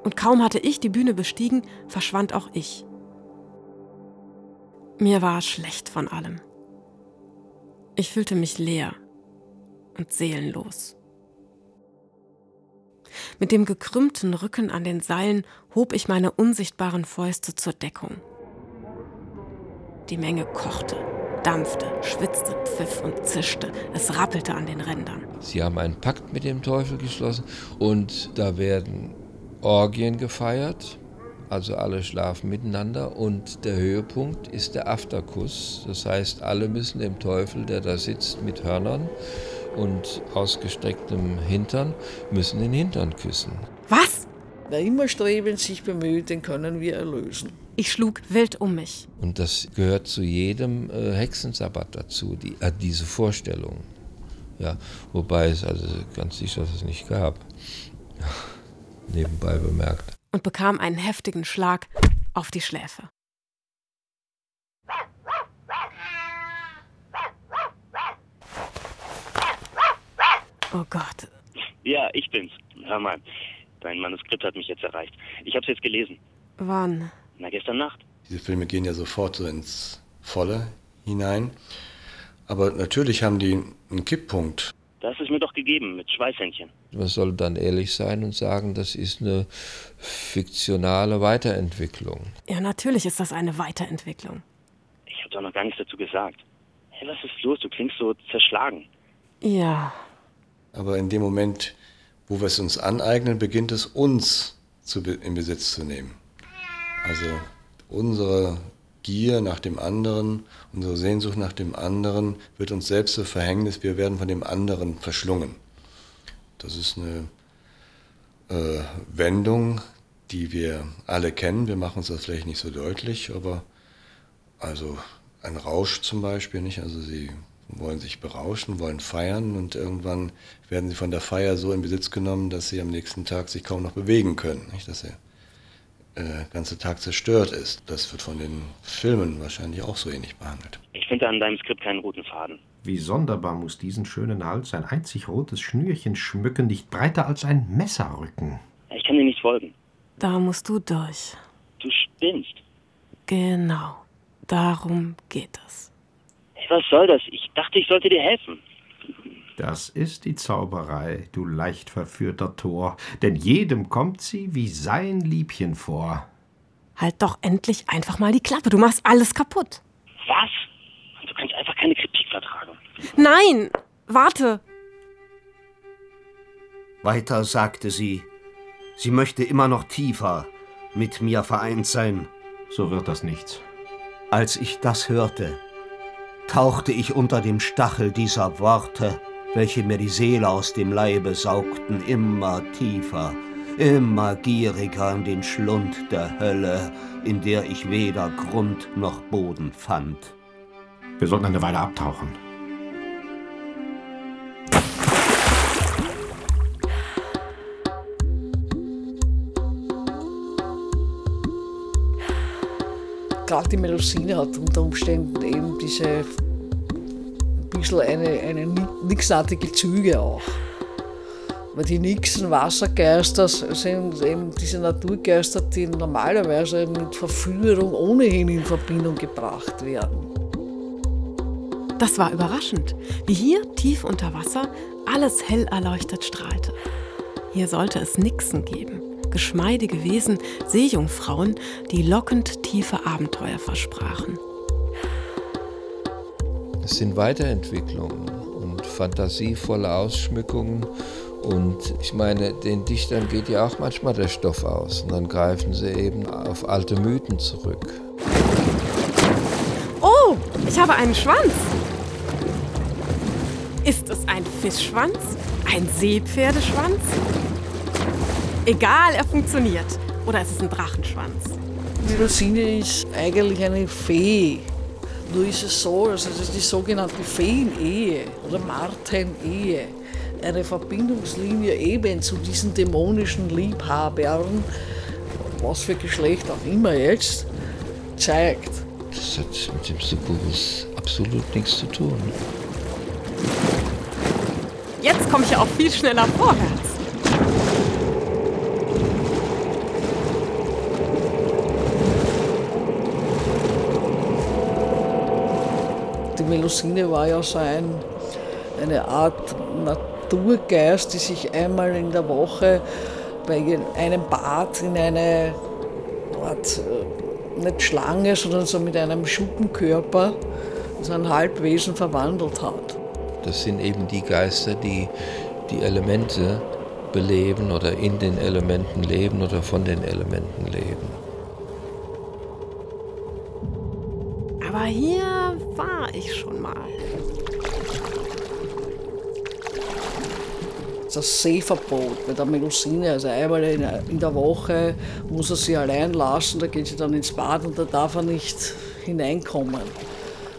Und kaum hatte ich die Bühne bestiegen, verschwand auch ich. Mir war schlecht von allem. Ich fühlte mich leer und seelenlos. Mit dem gekrümmten Rücken an den Seilen hob ich meine unsichtbaren Fäuste zur Deckung. Die Menge kochte, dampfte, schwitzte, pfiff und zischte. Es rappelte an den Rändern. Sie haben einen Pakt mit dem Teufel geschlossen und da werden Orgien gefeiert. Also alle schlafen miteinander und der Höhepunkt ist der Afterkuss. Das heißt, alle müssen dem Teufel, der da sitzt mit Hörnern, und ausgestrecktem Hintern müssen den Hintern küssen. Was? Wer immer strebend sich bemüht, den können wir erlösen. Ich schlug wild um mich. Und das gehört zu jedem äh, Hexensabbat dazu, die, äh, diese Vorstellung. Ja, wobei es also ganz sicher es nicht gab. Nebenbei bemerkt. Und bekam einen heftigen Schlag auf die Schläfe. Oh Gott. Ja, ich bin's. Hör mal, dein Manuskript hat mich jetzt erreicht. Ich hab's jetzt gelesen. Wann? Na, gestern Nacht. Diese Filme gehen ja sofort so ins Volle hinein. Aber natürlich haben die einen Kipppunkt. Das ist mir doch gegeben mit Schweißhändchen. Man soll dann ehrlich sein und sagen, das ist eine fiktionale Weiterentwicklung. Ja, natürlich ist das eine Weiterentwicklung. Ich habe doch noch gar nichts dazu gesagt. Hey, was ist los? Du klingst so zerschlagen. Ja, Aber in dem Moment, wo wir es uns aneignen, beginnt es uns zu, in Besitz zu nehmen. Also unsere Gier nach dem anderen, unsere Sehnsucht nach dem anderen wird uns selbst zu Verhängnis. Wir werden von dem anderen verschlungen. Das ist eine äh, Wendung, die wir alle kennen. Wir machen uns das vielleicht nicht so deutlich, aber also ein Rausch zum Beispiel, nicht? Also sie wollen sich berauschen, wollen feiern und irgendwann werden sie von der Feier so in Besitz genommen, dass sie am nächsten Tag sich kaum noch bewegen können, nicht? Dass der äh, ganze Tag zerstört ist. Das wird von den Filmen wahrscheinlich auch so ähnlich behandelt. Ich finde an deinem Skript keinen roten Faden. Wie sonderbar muss diesen schönen Hals ein einzig rotes Schnürchen schmücken, nicht breiter als ein Messerrücken. Ich kann dir nicht folgen. da musst du durch. Du spinnst. Genau. Darum geht es. Hey, was soll das? Ich dachte, ich sollte dir helfen. Das ist die Zauberei, du leicht verführter Tor, denn jedem kommt sie wie sein Liebchen vor. Halt doch endlich einfach mal die Klappe. Du machst alles kaputt. Was? Du kannst einfach keine Kritik vertragen. Nein, warte. Weiter sagte sie, sie möchte immer noch tiefer mit mir vereint sein. So wird das nichts. Als ich das hörte, tauchte ich unter dem Stachel dieser Worte, welche mir die Seele aus dem Leibe saugten, immer tiefer, immer gieriger in den Schlund der Hölle, in der ich weder Grund noch Boden fand. Wir sollten eine Weile abtauchen. Gerade die Melusine hat unter Umständen eben diese bisschen eine, eine nixartige Züge auch. Weil die Nixen Wassergeister sind eben diese Naturgeister, die normalerweise mit Verführung ohnehin in Verbindung gebracht werden. Das war überraschend, wie hier tief unter Wasser alles hell erleuchtet strahlte. Hier sollte es Nixen geben, geschmeidige Wesen, Seejungfrauen, die lockend tiefe Abenteuer versprachen. Es sind Weiterentwicklungen und fantasievolle Ausschmückungen und ich meine, den Dichtern geht ja auch manchmal der Stoff aus und dann greifen sie eben auf alte Mythen zurück. Oh, ich habe einen Schwanz. Ist es ein Fischschwanz? Ein Seepferdeschwanz? Egal, er funktioniert. Oder ist es ein Drachenschwanz? Die Rosine ist eigentlich eine Fee. Nur ist es so, also das ist die sogenannte Feenehe oder Martenehe eine Verbindungslinie eben zu diesen dämonischen Liebhabern, was für Geschlecht auch immer jetzt, zeigt. Das hat mit dem Succubus absolut nichts zu tun. Jetzt komme ich ja auch viel schneller vorwärts. Die Melusine war ja so ein, eine Art Naturgeist, die sich einmal in der Woche bei einem Bad in eine Art, äh, nicht Schlange, sondern so mit einem Schuppenkörper, so ein Halbwesen verwandelt hat. Das sind eben die Geister, die die Elemente beleben oder in den Elementen leben oder von den Elementen leben. Hier war ich schon mal. das Seeverbot bei der Melusine. Also einmal in der Woche muss er sie allein lassen, da geht sie dann ins Bad und da darf er nicht hineinkommen.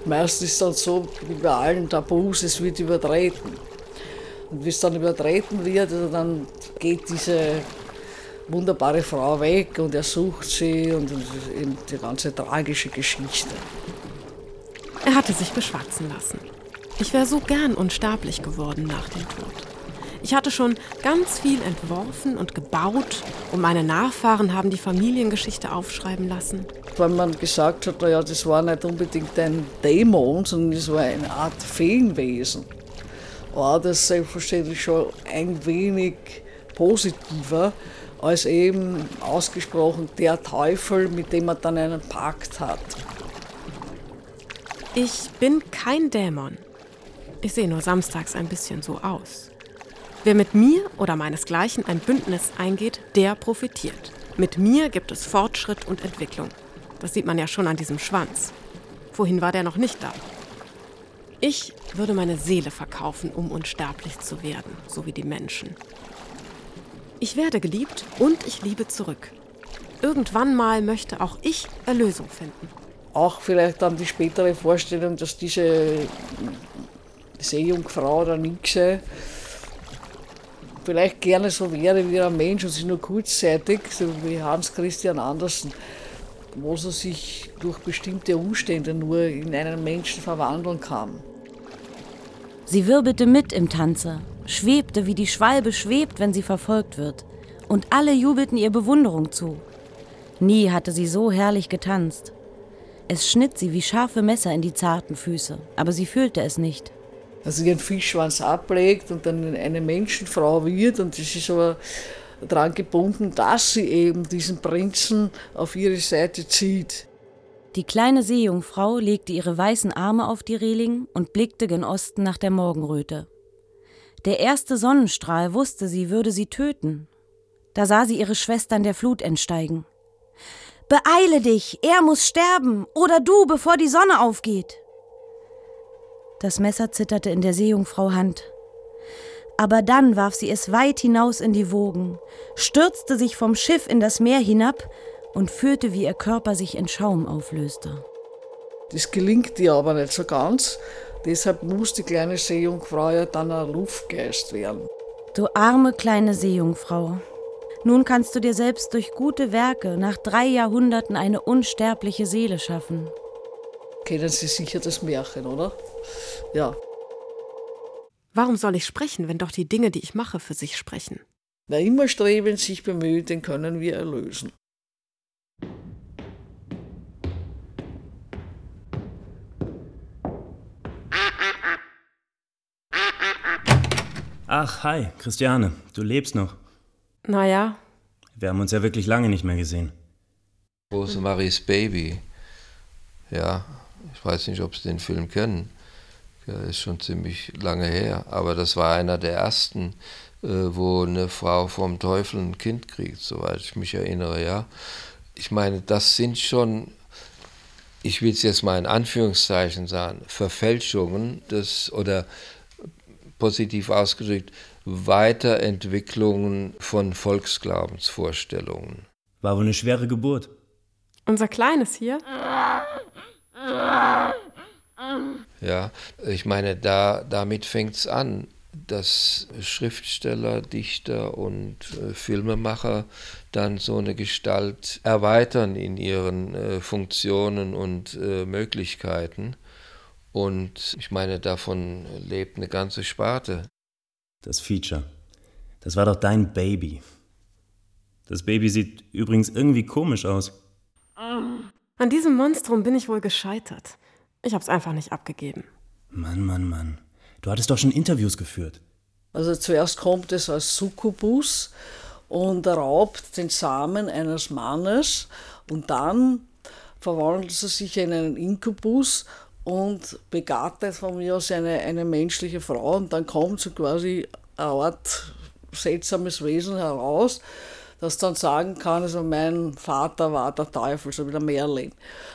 Meistens ist es dann so, wie bei allen Tabus, es wird übertreten. Und wie es dann übertreten wird, also dann geht diese wunderbare Frau weg und er sucht sie und die ganze tragische Geschichte. Er hatte sich beschwatzen lassen. Ich wäre so gern unsterblich geworden nach dem Tod. Ich hatte schon ganz viel entworfen und gebaut und meine Nachfahren haben die Familiengeschichte aufschreiben lassen. Wenn man gesagt hat, naja, das war nicht unbedingt ein Dämon, sondern es war eine Art Feenwesen, war das selbstverständlich schon ein wenig positiver als eben ausgesprochen der Teufel, mit dem man dann einen Pakt hat. Ich bin kein Dämon. Ich sehe nur samstags ein bisschen so aus. Wer mit mir oder meinesgleichen ein Bündnis eingeht, der profitiert. Mit mir gibt es Fortschritt und Entwicklung. Das sieht man ja schon an diesem Schwanz. Vorhin war der noch nicht da. Ich würde meine Seele verkaufen, um unsterblich zu werden, so wie die Menschen. Ich werde geliebt und ich liebe zurück. Irgendwann mal möchte auch ich Erlösung finden. Auch vielleicht dann die spätere Vorstellung, dass diese Seejungfrau oder Nixe vielleicht gerne so wäre wie ein Mensch und sich nur kurzzeitig, so wie Hans Christian Andersen, wo er sich durch bestimmte Umstände nur in einen Menschen verwandeln kann. Sie wirbelte mit im Tanze, schwebte wie die Schwalbe schwebt, wenn sie verfolgt wird, und alle jubelten ihr Bewunderung zu. Nie hatte sie so herrlich getanzt. Es schnitt sie wie scharfe Messer in die zarten Füße, aber sie fühlte es nicht also ihren Fischschwanz ablegt und dann eine Menschenfrau wird und das ist aber daran gebunden, dass sie eben diesen Prinzen auf ihre Seite zieht. Die kleine Seejungfrau legte ihre weißen Arme auf die Reling und blickte gen Osten nach der Morgenröte. Der erste Sonnenstrahl wusste, sie würde sie töten. Da sah sie ihre Schwestern der Flut entsteigen. Beeile dich, er muss sterben, oder du, bevor die Sonne aufgeht. Das Messer zitterte in der Seejungfrau Hand. Aber dann warf sie es weit hinaus in die Wogen, stürzte sich vom Schiff in das Meer hinab und führte, wie ihr Körper sich in Schaum auflöste. Das gelingt ihr aber nicht so ganz. Deshalb muss die kleine Seejungfrau ja dann ein Luftgeist werden. Du arme kleine Seejungfrau. Nun kannst du dir selbst durch gute Werke nach drei Jahrhunderten eine unsterbliche Seele schaffen. Kennen Sie sicher das Märchen, oder? Ja. Warum soll ich sprechen, wenn doch die Dinge, die ich mache, für sich sprechen? Wer immer streben, sich bemüht, den können wir erlösen. Ach, hi, Christiane, du lebst noch. Naja. Wir haben uns ja wirklich lange nicht mehr gesehen. Rosemaries Baby. Ja, ich weiß nicht, ob Sie den Film kennen. Ja, ist schon ziemlich lange her. Aber das war einer der ersten, äh, wo eine Frau vom Teufel ein Kind kriegt, soweit ich mich erinnere, ja. Ich meine, das sind schon, ich will es jetzt mal in Anführungszeichen sagen, Verfälschungen des oder positiv ausgedrückt, Weiterentwicklungen von Volksglaubensvorstellungen. War wohl eine schwere Geburt. Unser Kleines hier? Ja, ich meine, da, damit fängt es an, dass Schriftsteller, Dichter und äh, Filmemacher dann so eine Gestalt erweitern in ihren äh, Funktionen und äh, Möglichkeiten. Und ich meine, davon lebt eine ganze Sparte. Das Feature. Das war doch dein Baby. Das Baby sieht übrigens irgendwie komisch aus. An diesem Monstrum bin ich wohl gescheitert. Ich hab's einfach nicht abgegeben. Mann, Mann, Mann. Du hattest doch schon Interviews geführt. Also zuerst kommt es als Succubus und raubt den Samen eines Mannes und dann verwandelt sie sich in einen Inkubus und begattet von mir aus eine, eine menschliche Frau und dann kommt so quasi eine Art seltsames Wesen heraus, das dann sagen kann, also mein Vater war der Teufel, so wie der Merlin.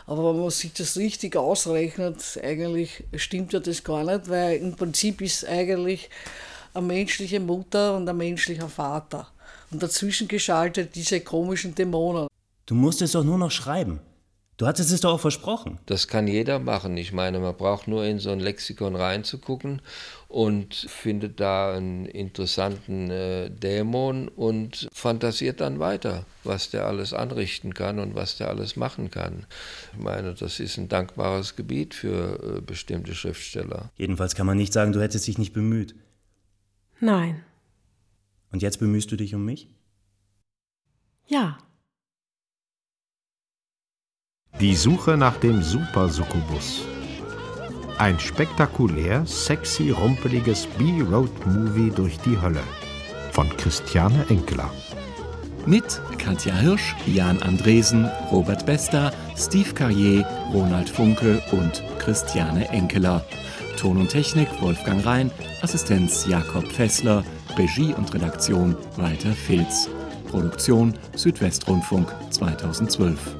Aber wenn man sich das richtig ausrechnet, eigentlich stimmt ja das gar nicht, weil im Prinzip ist eigentlich eine menschliche Mutter und ein menschlicher Vater. Und dazwischen geschaltet diese komischen Dämonen. Du musst es doch nur noch schreiben. Du hattest es doch auch versprochen. Das kann jeder machen. Ich meine, man braucht nur in so ein Lexikon reinzugucken und findet da einen interessanten äh, Dämon und fantasiert dann weiter, was der alles anrichten kann und was der alles machen kann. Ich meine, das ist ein dankbares Gebiet für äh, bestimmte Schriftsteller. Jedenfalls kann man nicht sagen, du hättest dich nicht bemüht. Nein. Und jetzt bemühst du dich um mich? Ja. Die Suche nach dem Super-Succubus. Ein spektakulär, sexy, rumpeliges B-Road-Movie durch die Hölle. Von Christiane Enkeler. Mit Katja Hirsch, Jan Andresen, Robert Bester, Steve Carrier, Ronald Funke und Christiane Enkeler. Ton und Technik Wolfgang Rhein, Assistenz Jakob Fessler, Regie und Redaktion Walter Filz. Produktion Südwestrundfunk 2012.